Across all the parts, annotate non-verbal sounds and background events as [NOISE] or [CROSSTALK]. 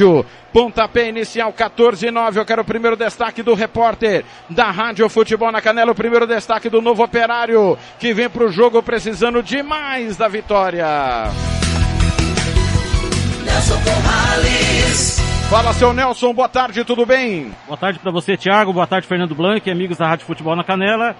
rádio. Pontapé inicial 14 e 9. Eu quero o primeiro destaque do repórter da Rádio Futebol na Canela. O primeiro destaque do novo operário que vem para o jogo precisando demais da vitória. Nelson Fala, seu Nelson, boa tarde, tudo bem? Boa tarde para você, Thiago, boa tarde, Fernando Blanc, amigos da Rádio Futebol na Canela.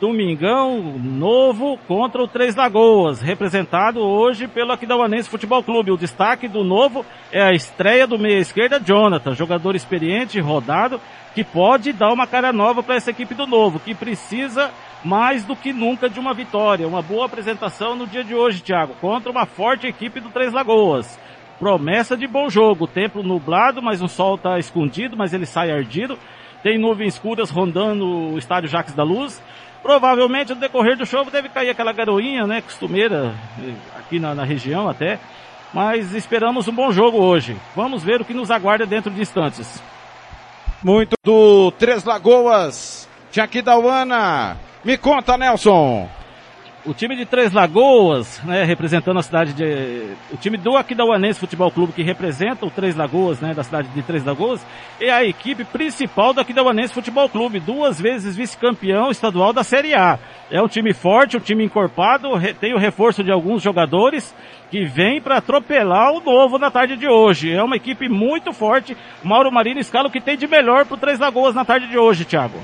Domingão novo contra o Três Lagoas, representado hoje pelo Aquidauanense Futebol Clube. O destaque do novo é a estreia do meia esquerda Jonathan, jogador experiente, rodado, que pode dar uma cara nova para essa equipe do novo, que precisa mais do que nunca de uma vitória. Uma boa apresentação no dia de hoje, Thiago, contra uma forte equipe do Três Lagoas. Promessa de bom jogo. Tempo nublado, mas o sol está escondido, mas ele sai ardido. Tem nuvens escuras rondando o estádio Jacques da Luz. Provavelmente no decorrer do show deve cair aquela garoinha, né, costumeira eh, aqui na, na região até. Mas esperamos um bom jogo hoje. Vamos ver o que nos aguarda dentro de instantes. Muito do Três Lagoas, Uana. Me conta, Nelson o time de Três Lagoas, né, representando a cidade de. O time do Aquidauanense Futebol Clube, que representa o Três Lagoas, né, da cidade de Três Lagoas, é a equipe principal do Aquidauanense Futebol Clube, duas vezes vice-campeão estadual da Série A. É um time forte, um time encorpado, tem o reforço de alguns jogadores que vem para atropelar o novo na tarde de hoje. É uma equipe muito forte. Mauro Marino escala o que tem de melhor para o Três Lagoas na tarde de hoje, Thiago.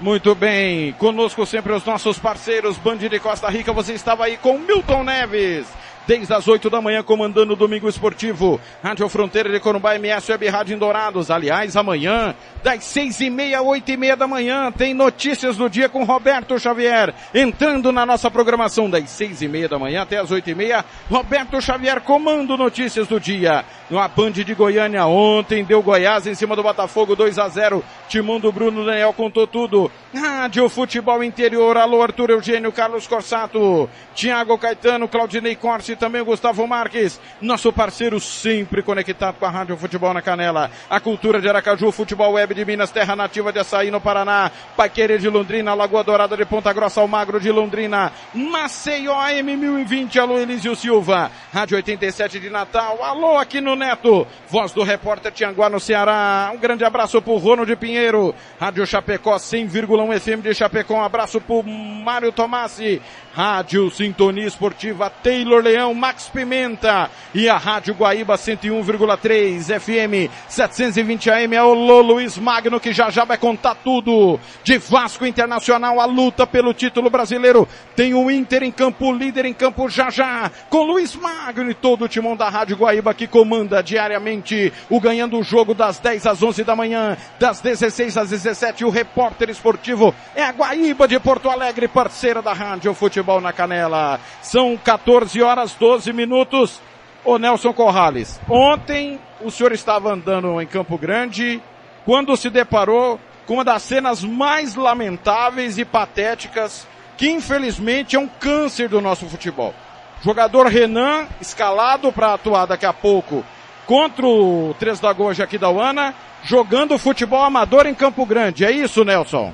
Muito bem, conosco sempre os nossos parceiros, Band de Costa Rica, você estava aí com Milton Neves desde as 8 da manhã, comandando o Domingo Esportivo. Rádio Fronteira de Corumbá, MS Web Rádio em Dourados. Aliás, amanhã, das 6 e meia, 8 e meia da manhã, tem notícias do dia com Roberto Xavier. Entrando na nossa programação das 6 e meia da manhã até as 8 e meia, Roberto Xavier comando notícias do dia. No Band de Goiânia ontem, deu Goiás em cima do Botafogo 2 a 0 Timão do Bruno Daniel contou tudo. Rádio Futebol Interior, alô Arthur Eugênio, Carlos Corsato, Tiago Caetano, Claudinei Corsi, também o Gustavo Marques, nosso parceiro sempre conectado com a Rádio Futebol na Canela. A cultura de Aracaju, Futebol Web de Minas, Terra Nativa de Açaí no Paraná, Paiquerer de Londrina, Lagoa Dourada de Ponta Grossa, Almagro de Londrina, Maceió M1020, alô Elísio Silva, Rádio 87 de Natal, alô aqui no Neto, voz do repórter Tianguá no Ceará, um grande abraço pro Ronald Pinheiro, Rádio Chapecó 100,1 FM de Chapecó, um abraço pro Mário Tomassi, Rádio Sintonia Esportiva Taylor Leão, Max Pimenta e a Rádio Guaíba 101,3 FM 720 AM é o Luiz Magno que já já vai contar tudo de Vasco Internacional, a luta pelo título brasileiro. Tem o Inter em campo, líder em campo já já, com Luiz Magno e todo o timão da Rádio Guaíba que comanda diariamente o ganhando o jogo das 10 às 11 da manhã, das 16 às 17 o repórter esportivo é a Guaíba de Porto Alegre, parceira da Rádio futebol na canela. São 14 horas 12 minutos. Ô Nelson Corrales, ontem o senhor estava andando em Campo Grande quando se deparou com uma das cenas mais lamentáveis e patéticas que infelizmente é um câncer do nosso futebol. Jogador Renan, escalado para atuar daqui a pouco contra o Três da Uana, jogando futebol amador em Campo Grande. É isso, Nelson?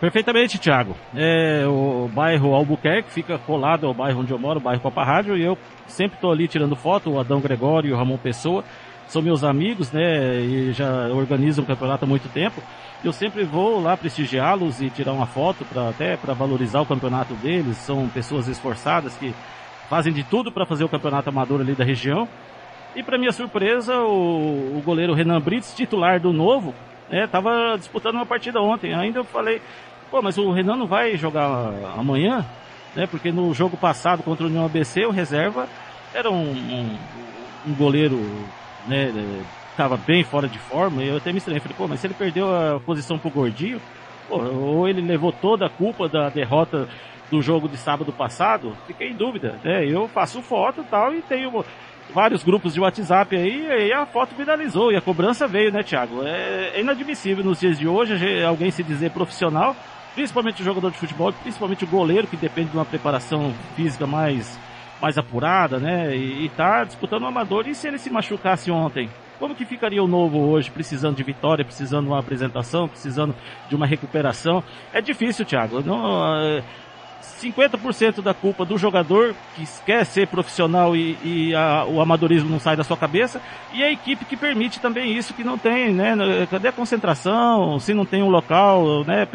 Perfeitamente, Thiago. É, o bairro Albuquerque fica colado ao bairro onde eu moro, o bairro Copa Rádio, e eu sempre estou ali tirando foto, o Adão Gregório e o Ramon Pessoa são meus amigos, né, e já organizam o campeonato há muito tempo. Eu sempre vou lá prestigiá-los e tirar uma foto para até para valorizar o campeonato deles. São pessoas esforçadas que fazem de tudo para fazer o campeonato amador ali da região. E para minha surpresa, o, o goleiro Renan Brits, titular do Novo, estava né, disputando uma partida ontem. Ainda eu falei, pô, mas o Renan não vai jogar amanhã, né? Porque no jogo passado contra o União ABC, o reserva era um, um, um goleiro, né? Estava bem fora de forma. E eu até me estranhei, falei, pô, mas se ele perdeu a posição pro Gordinho, pô, ou ele levou toda a culpa da derrota do jogo de sábado passado, fiquei em dúvida, né? Eu faço foto e tal e tenho vários grupos de WhatsApp aí, e a foto viralizou e a cobrança veio, né, Thiago? É, é inadmissível nos dias de hoje alguém se dizer profissional, principalmente o jogador de futebol, principalmente o goleiro, que depende de uma preparação física mais, mais apurada, né? E, e tá disputando o amador. E se ele se machucasse ontem? Como que ficaria o novo hoje, precisando de vitória, precisando de uma apresentação, precisando de uma recuperação? É difícil, Thiago. Não, 50% da culpa do jogador que quer ser profissional e, e a, o amadorismo não sai da sua cabeça e a equipe que permite também isso que não tem, né? Cadê a concentração? Se não tem um local, né?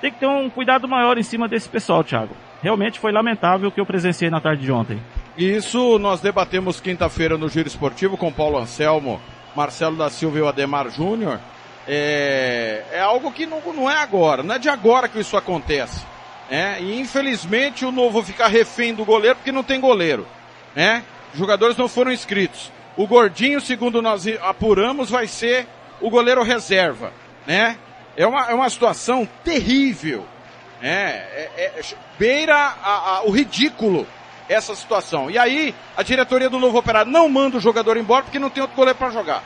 Tem que ter um cuidado maior em cima desse pessoal, Thiago. Realmente foi lamentável o que eu presenciei na tarde de ontem. Isso nós debatemos quinta-feira no Giro Esportivo com Paulo Anselmo, Marcelo da Silva e o Ademar Júnior. É, é algo que não, não é agora, não é de agora que isso acontece. É, e infelizmente o novo ficar refém do goleiro porque não tem goleiro. Né? Os jogadores não foram inscritos. O Gordinho, segundo nós apuramos, vai ser o goleiro reserva. Né? É, uma, é uma situação terrível. Né? É, é, é beira a, a, o ridículo essa situação. E aí, a diretoria do Novo Operário não manda o jogador embora porque não tem outro goleiro para jogar.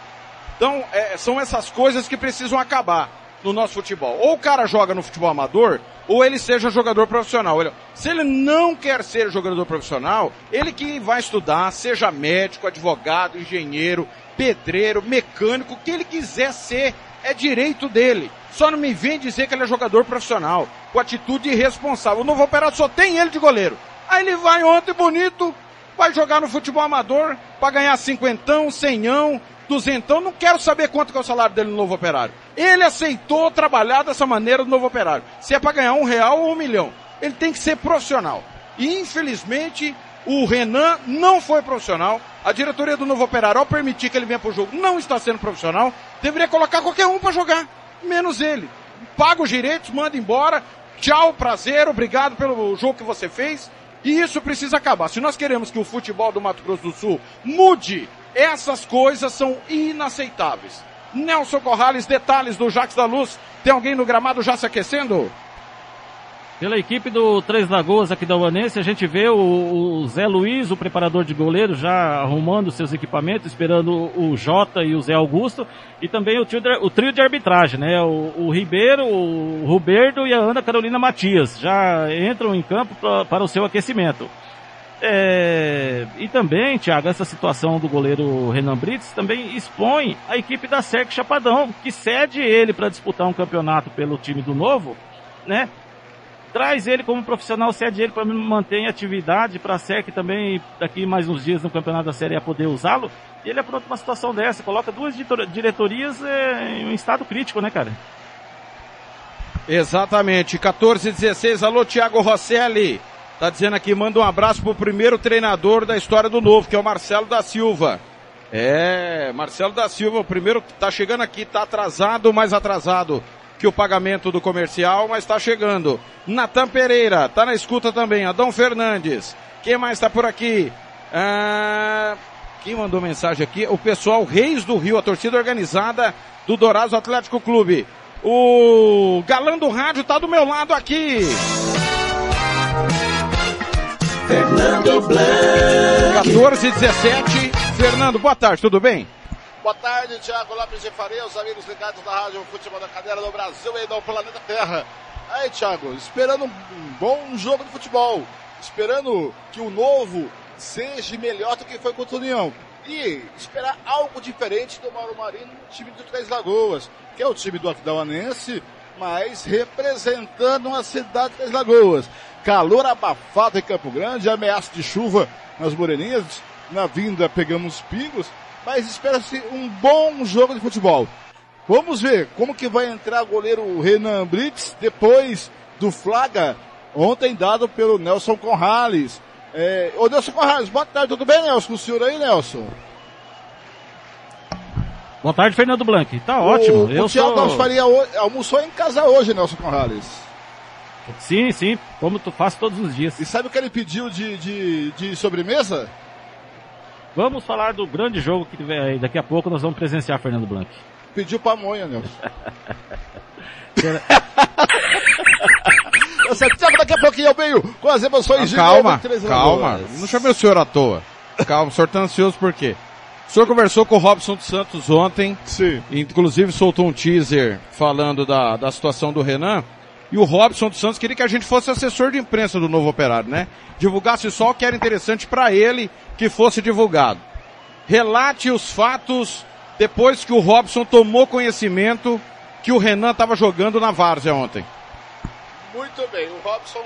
Então, é, são essas coisas que precisam acabar no nosso futebol. Ou o cara joga no futebol amador, ou ele seja jogador profissional. se ele não quer ser jogador profissional, ele que vai estudar, seja médico, advogado, engenheiro, pedreiro, mecânico, o que ele quiser ser, é direito dele. Só não me vem dizer que ele é jogador profissional, com atitude irresponsável. O novo operário só tem ele de goleiro. Aí ele vai ontem bonito, vai jogar no futebol amador, para ganhar cinquentão, cenhão, duzentão, não quero saber quanto é o salário dele no novo operário. Ele aceitou trabalhar dessa maneira no novo operário. Se é para ganhar um real ou um milhão. Ele tem que ser profissional. E infelizmente, o Renan não foi profissional. A diretoria do novo operário, ao permitir que ele venha para o jogo, não está sendo profissional. Deveria colocar qualquer um para jogar. Menos ele. Paga os direitos, manda embora. Tchau, prazer, obrigado pelo jogo que você fez. E isso precisa acabar. Se nós queremos que o futebol do Mato Grosso do Sul mude essas coisas são inaceitáveis. Nelson Corrales, detalhes do Jax da Luz. Tem alguém no gramado já se aquecendo? Pela equipe do Três Lagoas aqui da Uanense, a gente vê o, o, Zé Luiz, o preparador de goleiro, já arrumando seus equipamentos, esperando o, Jota e o Zé Augusto, e também o trio de, o trio de arbitragem, né? O, o Ribeiro, o Roberto e a Ana Carolina Matias já entram em campo pra, para o seu aquecimento. É, e também, Thiago, essa situação do goleiro Renan Brits também expõe a equipe da SEC Chapadão, que cede ele para disputar um campeonato pelo time do Novo, né? Traz ele como profissional, cede ele para manter em atividade, para a SEC também, daqui mais uns dias no campeonato da Série A poder usá-lo. E ele apronta uma situação dessa, coloca duas diretorias é, em um estado crítico, né, cara? Exatamente, 14 16, alô Thiago Rosselli. Tá dizendo aqui, manda um abraço pro primeiro treinador da história do Novo, que é o Marcelo da Silva. É, Marcelo da Silva, o primeiro tá chegando aqui, tá atrasado, mais atrasado que o pagamento do comercial, mas tá chegando. Natan Pereira, tá na escuta também. Adão Fernandes. Quem mais tá por aqui? Ah, quem mandou mensagem aqui? O pessoal Reis do Rio, a torcida organizada do Dourados Atlético Clube. O galã do rádio tá do meu lado aqui. Fernando Blanc. 14 17. Fernando, boa tarde, tudo bem? Boa tarde, Thiago Lopes de Faria, os amigos ligados da Rádio Futebol da Cadeira do Brasil e do planeta Terra. Aí, Thiago, esperando um bom jogo de futebol, esperando que o novo seja melhor do que foi contra o União. E esperar algo diferente do Mauro Marinho no time do Três Lagoas, que é o time do Atidauanense, mas representando a cidade de Três Lagoas calor abafado em Campo Grande, ameaça de chuva nas Moreninhas, na vinda pegamos pingos, mas espera-se um bom jogo de futebol. Vamos ver como que vai entrar o goleiro Renan Brits depois do flaga ontem dado pelo Nelson Conrales. É, ô Nelson Conrales, boa tarde, tudo bem Nelson? O senhor aí, Nelson? Boa tarde, Fernando Blanc. Tá ótimo. O, Eu o Thiago sou... Faria almoçou em casa hoje, Nelson Conrales. Sim, sim, como tu faz todos os dias. E sabe o que ele pediu de, de, de sobremesa? Vamos falar do grande jogo que tiver aí. Daqui a pouco nós vamos presenciar Fernando Blanc. Pediu pamonha, Nelson. [LAUGHS] Daqui a pouquinho eu venho com as emoções de Calma, calma. Não chamei o senhor à toa. Calma, o senhor tá ansioso por quê? O senhor conversou com o Robson dos Santos ontem. Sim. Inclusive soltou um teaser falando da, da situação do Renan. E o Robson dos Santos queria que a gente fosse assessor de imprensa do novo operário, né? Divulgasse só o que era interessante para ele que fosse divulgado. Relate os fatos depois que o Robson tomou conhecimento que o Renan estava jogando na Várzea ontem. Muito bem, o Robson,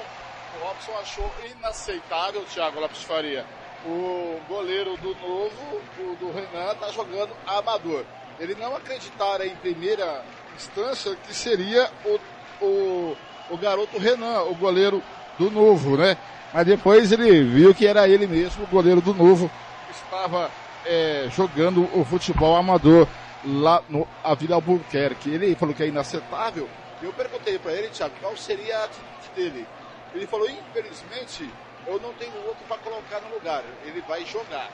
Robson achou inaceitável, Thiago Lopes Faria. O goleiro do novo, o do Renan, tá jogando amador. Ele não acreditara em primeira instância que seria o, o, o garoto Renan, o goleiro do novo, né? Mas depois ele viu que era ele mesmo, o goleiro do novo, que estava é, jogando o futebol amador lá no Vila Albuquerque. Ele falou que é inaceitável. Eu perguntei para ele, Thiago, qual seria a atitude dele. Ele falou, infelizmente, eu não tenho outro para colocar no lugar. Ele vai jogar.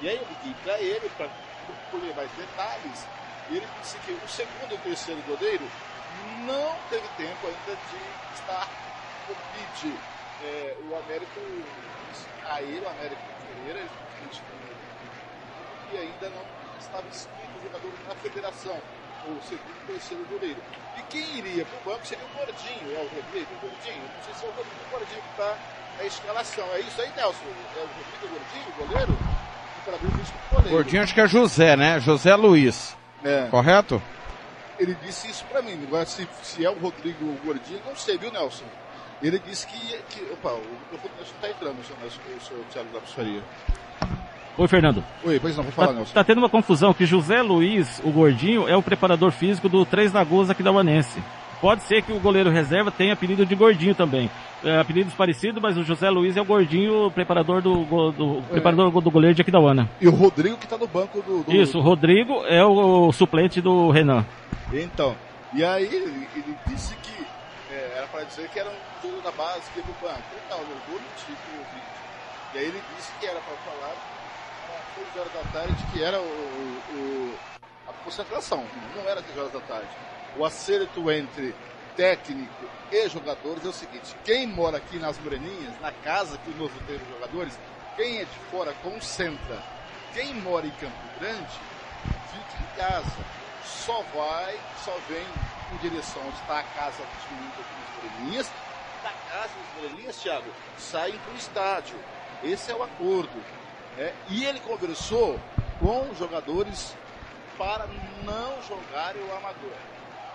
E aí eu liguei para ele para colher mais detalhes. E ele disse que o segundo e o terceiro goleiro não teve tempo ainda de estar no PID. É, o Américo, a ele, o Américo Pereira, e ainda não estava inscrito o jogador na federação, o segundo e terceiro goleiro. E quem iria para o banco seria o Gordinho, é o Rodrigo Gordinho? Não sei se é o Rodrigo Gordinho que está na escalação. É isso aí, Nelson? É o Rodrigo Gordinho, o goleiro? O Gordinho acho que é José, né? José Luiz. É. Correto? Ele disse isso para mim. Agora, se, se é o Rodrigo Gordinho, não sei, viu, Nelson? Ele disse que. que opa, o microfone não está entrando, o senhor, o senhor Thiago da Faria. Oi, Fernando. Oi, pois não, vou falar, tá, Nelson. Tá tendo uma confusão que José Luiz, o gordinho, é o preparador físico do Três Lagoas aqui da Uanense. Pode ser que o goleiro reserva tenha apelido de gordinho também. É, apelidos parecidos, mas o José Luiz é o gordinho, preparador do, do é. preparador do goleiro de Aquidauana. E o Rodrigo que tá no banco do, do... Isso, o Rodrigo é o, o, suplente do Renan. Então, e aí ele, ele disse que é, era para dizer que era um jogo da base que do banco. Então, no gol tipo E aí ele disse que era para falar 6 horas da tarde que era o, o, a concentração, não era às 6 horas da tarde. O acerto entre técnico e jogadores é o seguinte: quem mora aqui nas Moreninhas, na casa que o novo tem os jogadores, quem é de fora concentra. Quem mora em Campo Grande, fica em casa. Só vai, só vem em direção onde está a casa dos meninos aqui nas Moreninhas. Da casa dos Moreninhas, Thiago, saem para o estádio. Esse é o acordo. É, e ele conversou com os jogadores para não jogarem o amador.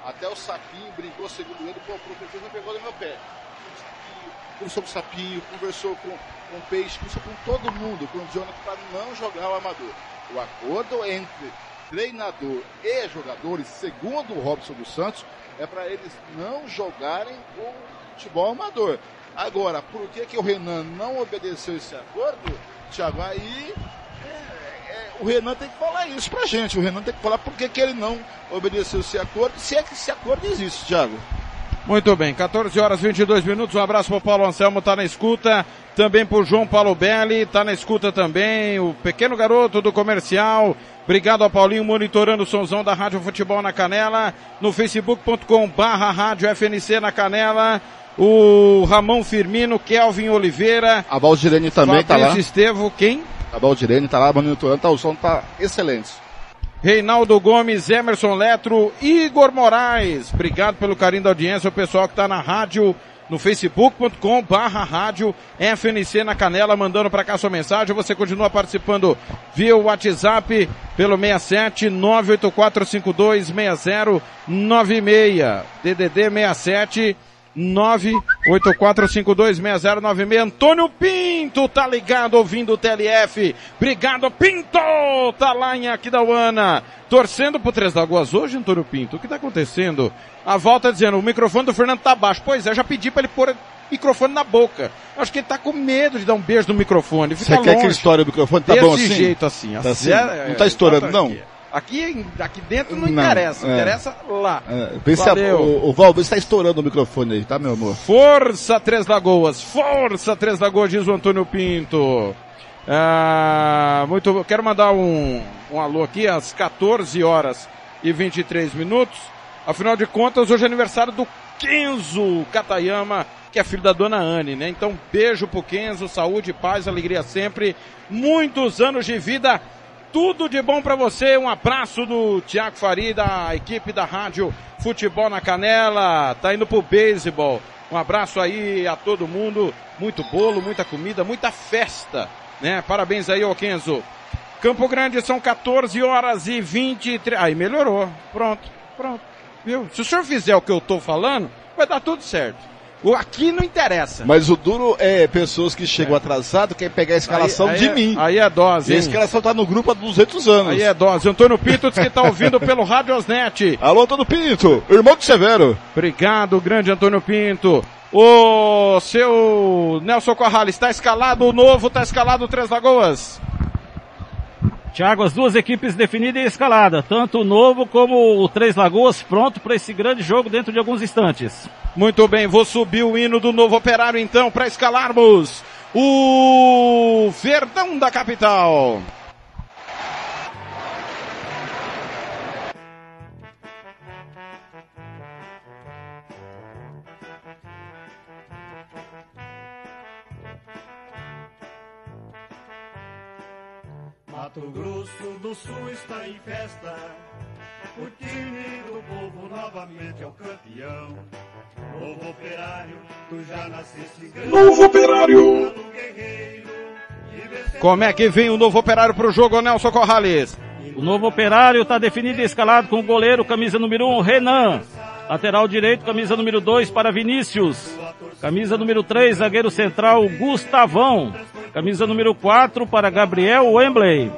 Até o sapinho brincou, segundo ele, pô, o professor não pegou no meu pé. Conversou com o sapinho, conversou com, com o peixe, conversou com todo mundo, com o Jonathan, para não jogar o amador. O acordo entre treinador e jogadores, segundo o Robson dos Santos, é para eles não jogarem o futebol amador. Agora, por que, que o Renan não obedeceu esse acordo, Thiago? Aí o Renan tem que falar isso pra gente. O Renan tem que falar por que, que ele não obedeceu esse acordo, se é que esse acordo existe, Thiago. Muito bem, 14 horas 22 minutos. Um abraço pro Paulo Anselmo, tá na escuta. Também pro João Paulo Belli, tá na escuta também. O pequeno garoto do comercial. Obrigado ao Paulinho monitorando o somzão da Rádio Futebol na Canela. No facebook.com barra Rádio FNC na Canela. O Ramon Firmino, Kelvin Oliveira. A Valdirene também Fabrício tá lá. Estevo, quem? A Valdirene tá lá monitorando, tá, o som tá excelente. Reinaldo Gomes, Emerson Letro, Igor Moraes. Obrigado pelo carinho da audiência, o pessoal que está na rádio, no facebook.com barra rádio FNC na Canela, mandando para cá sua mensagem. Você continua participando via WhatsApp pelo 67 984526096. DDD 67 984526096. Antônio Pinto tá ligado ouvindo o TLF. Obrigado, Pinto! Tá lá em Aquidauana. Torcendo pro Três Lagoas hoje, Antônio Pinto. O que tá acontecendo? A volta dizendo, o microfone do Fernando tá baixo. Pois é, já pedi para ele pôr microfone na boca. Acho que ele tá com medo de dar um beijo no microfone. Você quer que ele estoure o microfone? Tá bom assim? Desse jeito assim. Tá assim. não tá estourando, não? Aqui, aqui dentro não, não interessa, é. interessa lá. É. Valeu. A, o, o Val, está estourando o microfone aí, tá, meu amor? Força Três Lagoas, força Três Lagoas, diz o Antônio Pinto. Ah, muito, quero mandar um, um alô aqui às 14 horas e 23 minutos. Afinal de contas, hoje é aniversário do Kenzo Katayama, que é filho da dona Anne, né? Então, beijo pro Kenzo, saúde, paz, alegria sempre. Muitos anos de vida tudo de bom para você. Um abraço do Tiago Fari, da equipe da Rádio Futebol na Canela. Tá indo pro beisebol. Um abraço aí a todo mundo. Muito bolo, muita comida, muita festa, né? Parabéns aí, ô Kenzo. Campo Grande são 14 horas e 23. Aí melhorou. Pronto, pronto. Viu? Se o senhor fizer o que eu tô falando, vai dar tudo certo. O aqui não interessa. Mas o duro é pessoas que chegam é. atrasado, querem pegar a escalação aí, aí de é, mim. Aí é dose. E a escalação tá no grupo há 200 anos. Aí é dose. Antônio Pinto diz que tá ouvindo [LAUGHS] pelo Radiosnet. Alô, Antônio Pinto, irmão de Severo. Obrigado, grande Antônio Pinto. O seu Nelson Corrales, está escalado o novo, está escalado o Três Lagoas? Tiago, as duas equipes definidas e escalada, tanto o Novo como o Três Lagoas, pronto para esse grande jogo dentro de alguns instantes. Muito bem, vou subir o hino do Novo Operário então para escalarmos o Verdão da capital. Mato Grosso do Sul está em festa. O time do povo novamente é o campeão. Novo operário, tu já nasceste grande. Novo operário. Como é que vem o novo operário para o jogo, Nelson Corrales? O novo operário está definido e escalado com o goleiro, camisa número 1, um, Renan. Lateral direito, camisa número 2 para Vinícius. Camisa número 3, zagueiro central, Gustavão. Camisa número 4 para Gabriel Wembley.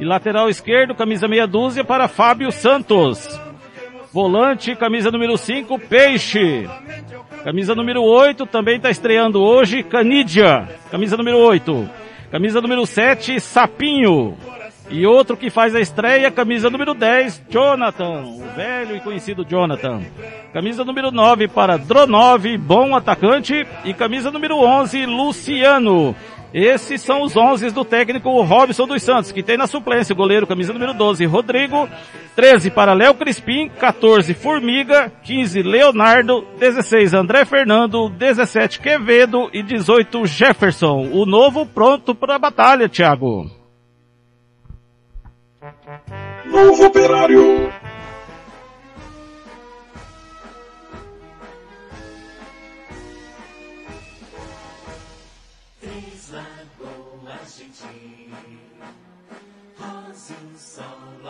E lateral esquerdo, camisa meia dúzia para Fábio Santos. Volante, camisa número 5, Peixe. Camisa número 8, também está estreando hoje, Canidia. Camisa número 8. Camisa número 7, Sapinho. E outro que faz a estreia, camisa número 10, Jonathan, o velho e conhecido Jonathan. Camisa número 9 para Dronov, bom atacante. E camisa número 11, Luciano. Esses são os 11 do técnico Robson dos Santos, que tem na suplência o goleiro camisa número 12, Rodrigo, 13 para Léo Crispim, 14 Formiga, 15 Leonardo, 16 André Fernando, 17 Quevedo e 18 Jefferson. O novo pronto para a batalha, Thiago. Novo operário.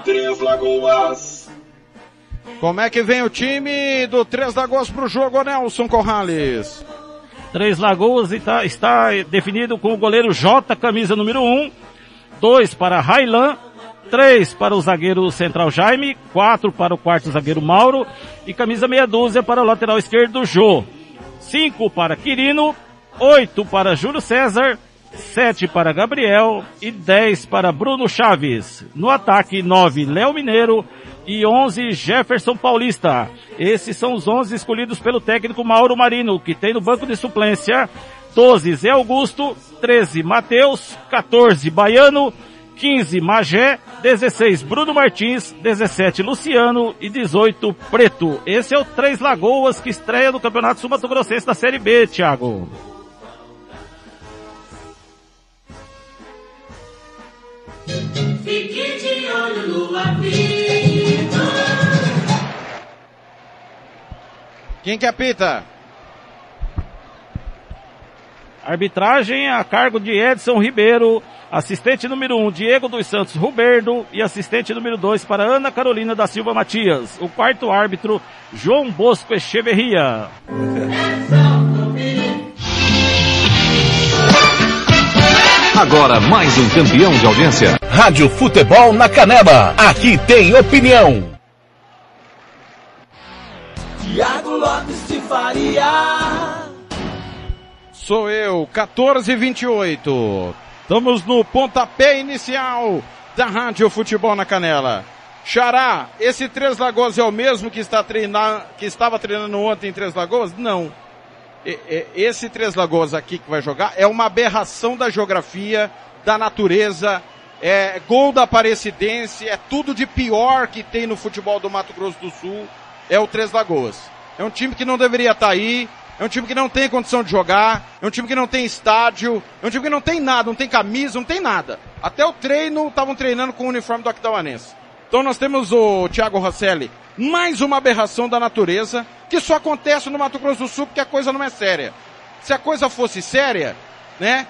Três Lagoas. Como é que vem o time do Três Lagoas para o jogo, Nelson Corrales? Três Lagoas está, está definido com o goleiro J, camisa número 1. Um, dois para Railan. Três para o zagueiro central Jaime. Quatro para o quarto zagueiro Mauro. E camisa meia dúzia para o lateral esquerdo Jô. Cinco para Quirino. Oito para Júlio César. 7 para Gabriel e 10 para Bruno Chaves. No ataque, 9 Léo Mineiro e 11 Jefferson Paulista. Esses são os 11 escolhidos pelo técnico Mauro Marino, que tem no banco de suplência 12 Zé Augusto, 13 Matheus, 14 Baiano, 15 Magé, 16 Bruno Martins, 17 Luciano e 18 Preto. Esse é o Três Lagoas que estreia no Campeonato Sul Mato Grossense da Série B, Thiago. Fique de olho no apito. Quem que apita? Arbitragem a cargo de Edson Ribeiro, assistente número 1, um, Diego dos Santos Ruberdo e assistente número 2 para Ana Carolina da Silva Matias. O quarto árbitro, João Bosco Echeverria. Agora mais um campeão de audiência. Rádio Futebol na Canela. Aqui tem opinião. Tiago Lopes de Faria. Sou eu, 1428. Estamos no pontapé inicial da Rádio Futebol na Canela. Xará, esse Três Lagoas é o mesmo que, está treinar, que estava treinando ontem em Três Lagoas? Não esse Três Lagoas aqui que vai jogar é uma aberração da geografia, da natureza, é gol da Aparecidense, é tudo de pior que tem no futebol do Mato Grosso do Sul, é o Três Lagoas. É um time que não deveria estar tá aí, é um time que não tem condição de jogar, é um time que não tem estádio, é um time que não tem nada, não tem camisa, não tem nada. Até o treino estavam treinando com o uniforme do Aquidauanense. Então nós temos o Thiago Rosselli, mais uma aberração da natureza, que só acontece no Mato Grosso do Sul porque a coisa não é séria. Se a coisa fosse séria, né,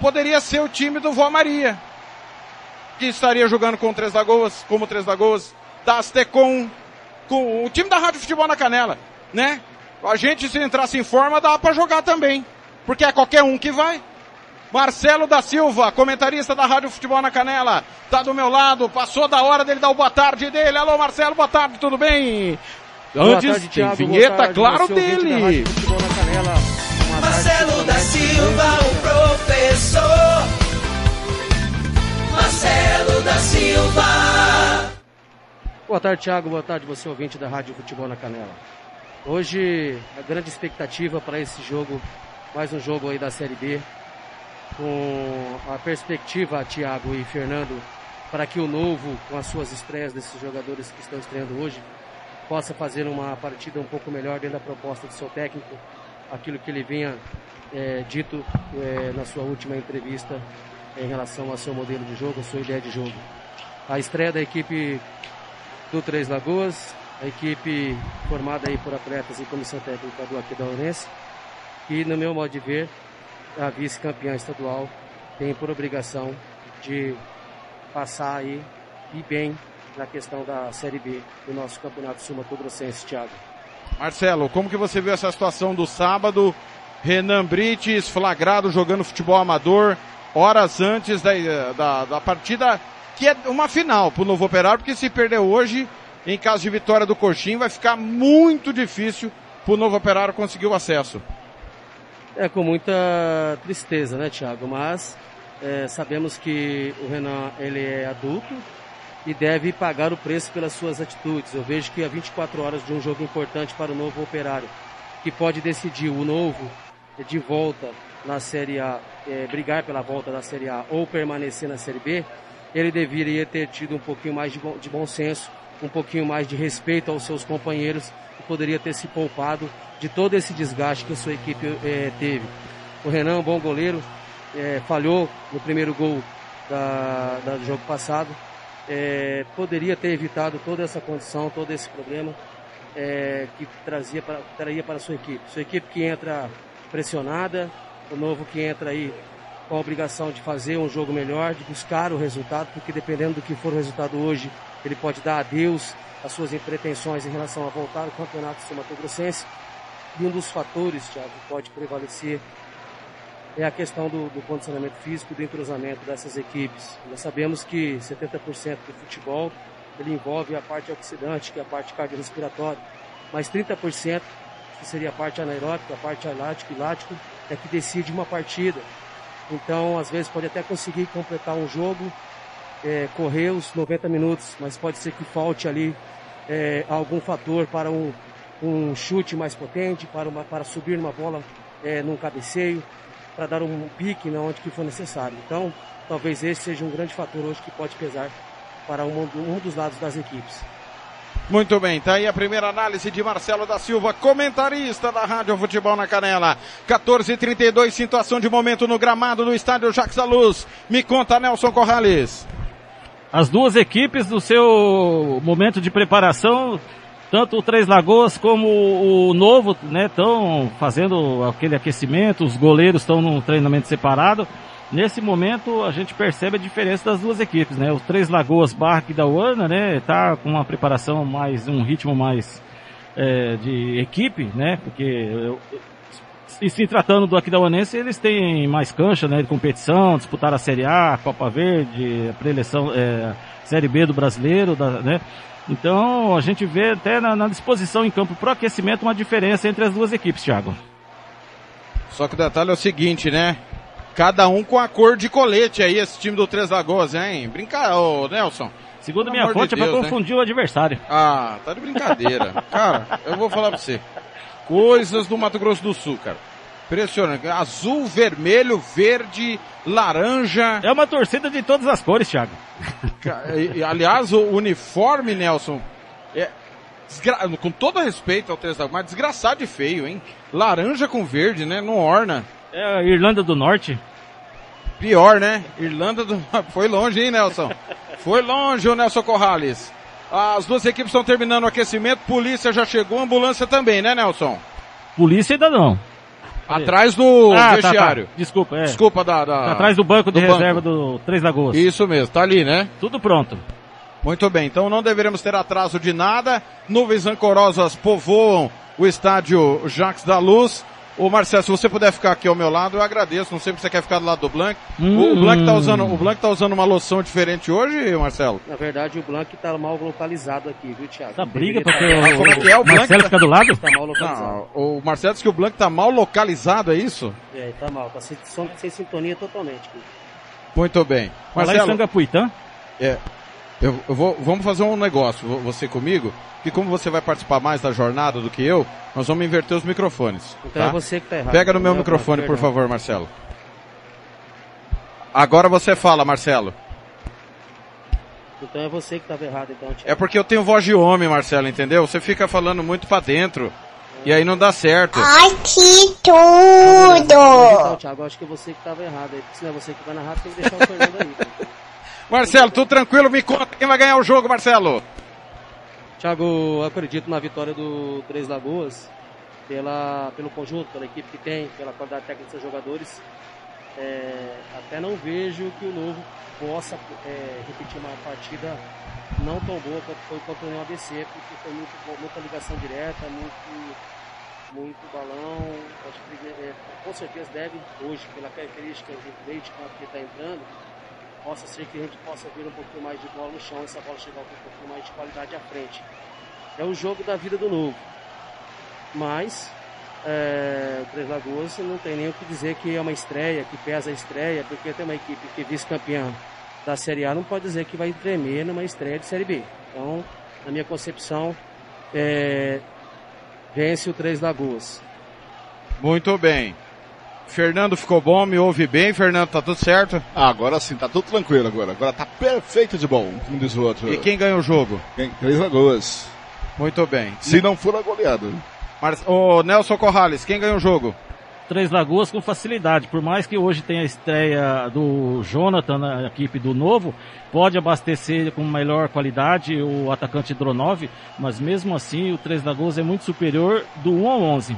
poderia ser o time do Vó Maria, que estaria jogando com o Três Lagoas, como o Três Lagoas, da Astecom, com o time da Rádio Futebol na Canela, né? A gente, se entrasse em forma, dá para jogar também. Porque é qualquer um que vai. Marcelo da Silva, comentarista da Rádio Futebol na Canela, tá do meu lado, passou da hora dele dar o boa tarde dele. Alô Marcelo, boa tarde, tudo bem? Boa Antes tarde, tem Thiago, vinheta, boa tarde, claro, você, ouvinte da dele. Rádio Futebol na Canela. Marcelo tarde da Silva, o professor. Marcelo da Silva. Boa tarde, Thiago. Boa tarde, você ouvinte da Rádio Futebol na Canela. Hoje, a grande expectativa para esse jogo, mais um jogo aí da Série B, com a perspectiva, Thiago e Fernando, para que o novo, com as suas estreias desses jogadores que estão estreando hoje, possa fazer uma partida um pouco melhor dentro da proposta do seu técnico, aquilo que ele vinha eh, dito eh, na sua última entrevista em relação ao seu modelo de jogo, a sua ideia de jogo. A estreia da equipe do Três Lagoas, a equipe formada aí por atletas e comissão técnica do Aquidauanense, que no meu modo de ver, a vice-campeã estadual tem por obrigação de passar aí e bem na questão da Série B do nosso Campeonato Sul Mato Grossense, Thiago. Marcelo, como que você viu essa situação do sábado? Renan Brites flagrado jogando futebol amador, horas antes da, da, da partida, que é uma final pro Novo Operário, porque se perder hoje, em caso de vitória do Coxim, vai ficar muito difícil pro Novo Operário conseguir o acesso. É com muita tristeza, né, Thiago? Mas é, sabemos que o Renan ele é adulto e deve pagar o preço pelas suas atitudes. Eu vejo que há 24 horas de um jogo importante para o novo operário, que pode decidir o novo de volta na Série A, é, brigar pela volta da Série A ou permanecer na Série B, ele deveria ter tido um pouquinho mais de bom, de bom senso, um pouquinho mais de respeito aos seus companheiros e poderia ter se poupado de todo esse desgaste que a sua equipe é, teve. O Renan, bom goleiro, é, falhou no primeiro gol da, da- do jogo passado, é, poderia ter evitado toda essa condição, todo esse problema é, que trazia para, traria para a sua equipe. Sua equipe que entra pressionada, o novo que entra aí com a obrigação de fazer um jogo melhor, de buscar o resultado, porque dependendo do que for o resultado hoje, ele pode dar adeus às suas pretensões em relação a voltar ao campeonato sul-mato-grossense. E um dos fatores, Thiago, que pode prevalecer é a questão do, do condicionamento físico, do entrosamento dessas equipes. Nós sabemos que 70% do futebol ele envolve a parte oxidante, que é a parte cardiorrespiratória, mas 30%, que seria a parte anaeróbica, a parte alático e lático, é que decide uma partida. Então, às vezes, pode até conseguir completar um jogo, é, correr os 90 minutos, mas pode ser que falte ali é, algum fator para um, um chute mais potente, para, uma, para subir numa bola é, num cabeceio, para dar um pique na onde que for necessário. Então, talvez esse seja um grande fator hoje que pode pesar para um, um dos lados das equipes. Muito bem, tá aí a primeira análise de Marcelo da Silva, comentarista da Rádio Futebol na Canela. 14:32 situação de momento no gramado do estádio Jacques da Luz. Me conta, Nelson Corrales. As duas equipes do seu momento de preparação, tanto o Três Lagoas como o Novo, né, estão fazendo aquele aquecimento, os goleiros estão num treinamento separado. Nesse momento a gente percebe a diferença das duas equipes, né? O Três Lagoas Barra da Uana, né, tá com uma preparação mais, um ritmo mais é, de equipe, né? Porque e se tratando do Aquidauanense, eles têm mais cancha, né, de competição, disputar a Série A, a Copa Verde, a preleção, é, Série B do Brasileiro, da- né? Então, a gente vê até na, na disposição em campo pro aquecimento uma diferença entre as duas equipes, Thiago. Só que o detalhe é o seguinte, né? Cada um com a cor de colete aí, esse time do Três Lagoas, hein? Brinca, ô Nelson. Segundo minha amor de fonte, é pra Deus, né? confundir o adversário. Ah, tá de brincadeira. cara, eu vou falar pra você. Coisas do Mato Grosso do Sul, cara. Impressionante. Azul, vermelho, verde, laranja. É uma torcida de todas as cores, Thiago. E- e, Aliás, o uniforme, Nelson, é com todo respeito ao Três mas desgraçado de feio, hein? Laranja com verde, né? Não orna. É a Irlanda do Norte. Pior, né? Irlanda do... foi longe, hein, Nelson? Foi longe o Nelson Corrales. As duas equipes estão terminando o aquecimento, polícia já chegou, ambulância também, né, Nelson? Polícia ainda não. Atrás do Ah, tá, vestiário. tá. Desculpa, é. Desculpa da, da- Tá atrás do banco de do banco. reserva do Três Lagoas. Isso mesmo, tá ali, né? Tudo pronto. Muito bem, então não deveremos ter atraso de nada. Nuvens ancorosas povoam o estádio Jacques da Luz. Ô Marcelo, se você puder ficar aqui ao meu lado, eu agradeço. Não sei se você quer ficar do lado do Blanc. Hum. O Blanc tá usando, o Blanc tá usando uma loção diferente hoje, Marcelo? Na verdade, o Blanc tá mal localizado aqui, viu, Thiago? Essa briga porque tá- o, como é que é? O Marcelo tá- fica do lado? Tá mal localizado. Não, o Marcelo disse que o Blanc tá mal localizado, é isso? É, tá mal, tá sem, sem sintonia totalmente. aqui. Muito bem. Falar em Marcelo, Sangapuitã? é, eu, eu vou, vamos fazer um negócio, vo- você comigo, que como você vai participar mais da jornada do que eu, nós vamos inverter os microfones. Então tá? é você que tá errado. Pega no meu Não, microfone, por perdão. favor, Marcelo. Agora você fala, Marcelo. Então é você que tava errado, então, Thiago. É porque eu tenho voz de homem, Marcelo, entendeu? Você fica falando muito pra dentro. E aí não dá certo. Ai, que Então, tudo! Thiago, acho que é você que tava errado Se não é você que vai narrar, tem que deixar o Fernando aí. [LAUGHS] Marcelo, tudo tranquilo? Me conta quem vai ganhar o jogo, Marcelo. Thiago, acredito na vitória do Três Lagoas, pela, pelo conjunto, pela equipe que tem, pela qualidade técnica dos seus jogadores. É, até não vejo que o Novo possa é, repetir uma partida não tão boa quanto foi contra o ABC, porque foi muito, muita ligação direta, muito, muito balão. Acho que é, com certeza deve, hoje, pela característica de campo que está entrando, possa ser que a gente possa ver um pouquinho mais de bola no chão, essa bola chegar com um pouquinho mais de qualidade à frente. É o jogo da vida do novo. Mas é, Três Lagoas não tem nem o que dizer que é uma estreia, que pesa a estreia, porque tem uma equipe que é vice-campeã da Série A não pode dizer que vai tremer numa estreia de Série B. Então, na minha concepção, é, vence o Três Lagoas. Muito bem. Fernando ficou bom, me ouve bem, Fernando, tá tudo certo? Ah, agora sim, tá tudo tranquilo agora. Agora tá perfeito de bom, como diz o outro. E quem ganhou o jogo? Quem? Três Lagoas. Muito bem. Se não for a goleada. Mar... Ô, Nelson Corrales, quem ganhou o jogo? Três Lagoas com facilidade. Por mais que hoje tenha a estreia do Jonathan na equipe do Novo, pode abastecer com melhor qualidade o atacante Dronov, mas mesmo assim o Três Lagoas é muito superior do 1 ao 11.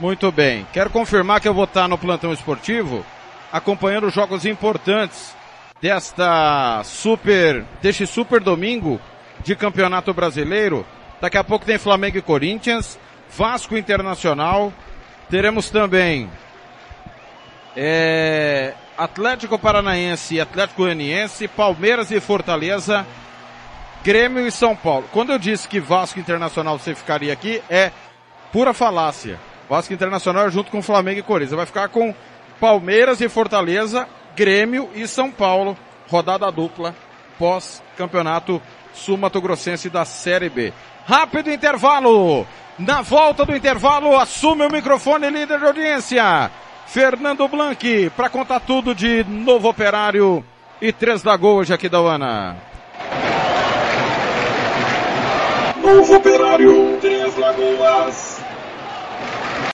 Muito bem. Quero confirmar que eu vou estar no plantão esportivo acompanhando os jogos importantes desta super, deste super domingo de Campeonato Brasileiro. Daqui a pouco tem Flamengo e Corinthians, Vasco Internacional. Teremos também é, Atlético Paranaense e Atlético Goianiense, Palmeiras e Fortaleza, Grêmio e São Paulo. Quando eu disse que Vasco Internacional você ficaria aqui, é pura falácia. Vasco Internacional junto com Flamengo e Corinthians. Vai ficar com Palmeiras e Fortaleza, Grêmio e São Paulo. Rodada dupla pós-campeonato sul-mato-grossense da Série B. Rápido intervalo! Na volta do intervalo, assume o microfone líder de audiência. Fernando Blanc, para contar tudo de Novo Operário e Três Lagoas aqui da Uana. Novo Operário.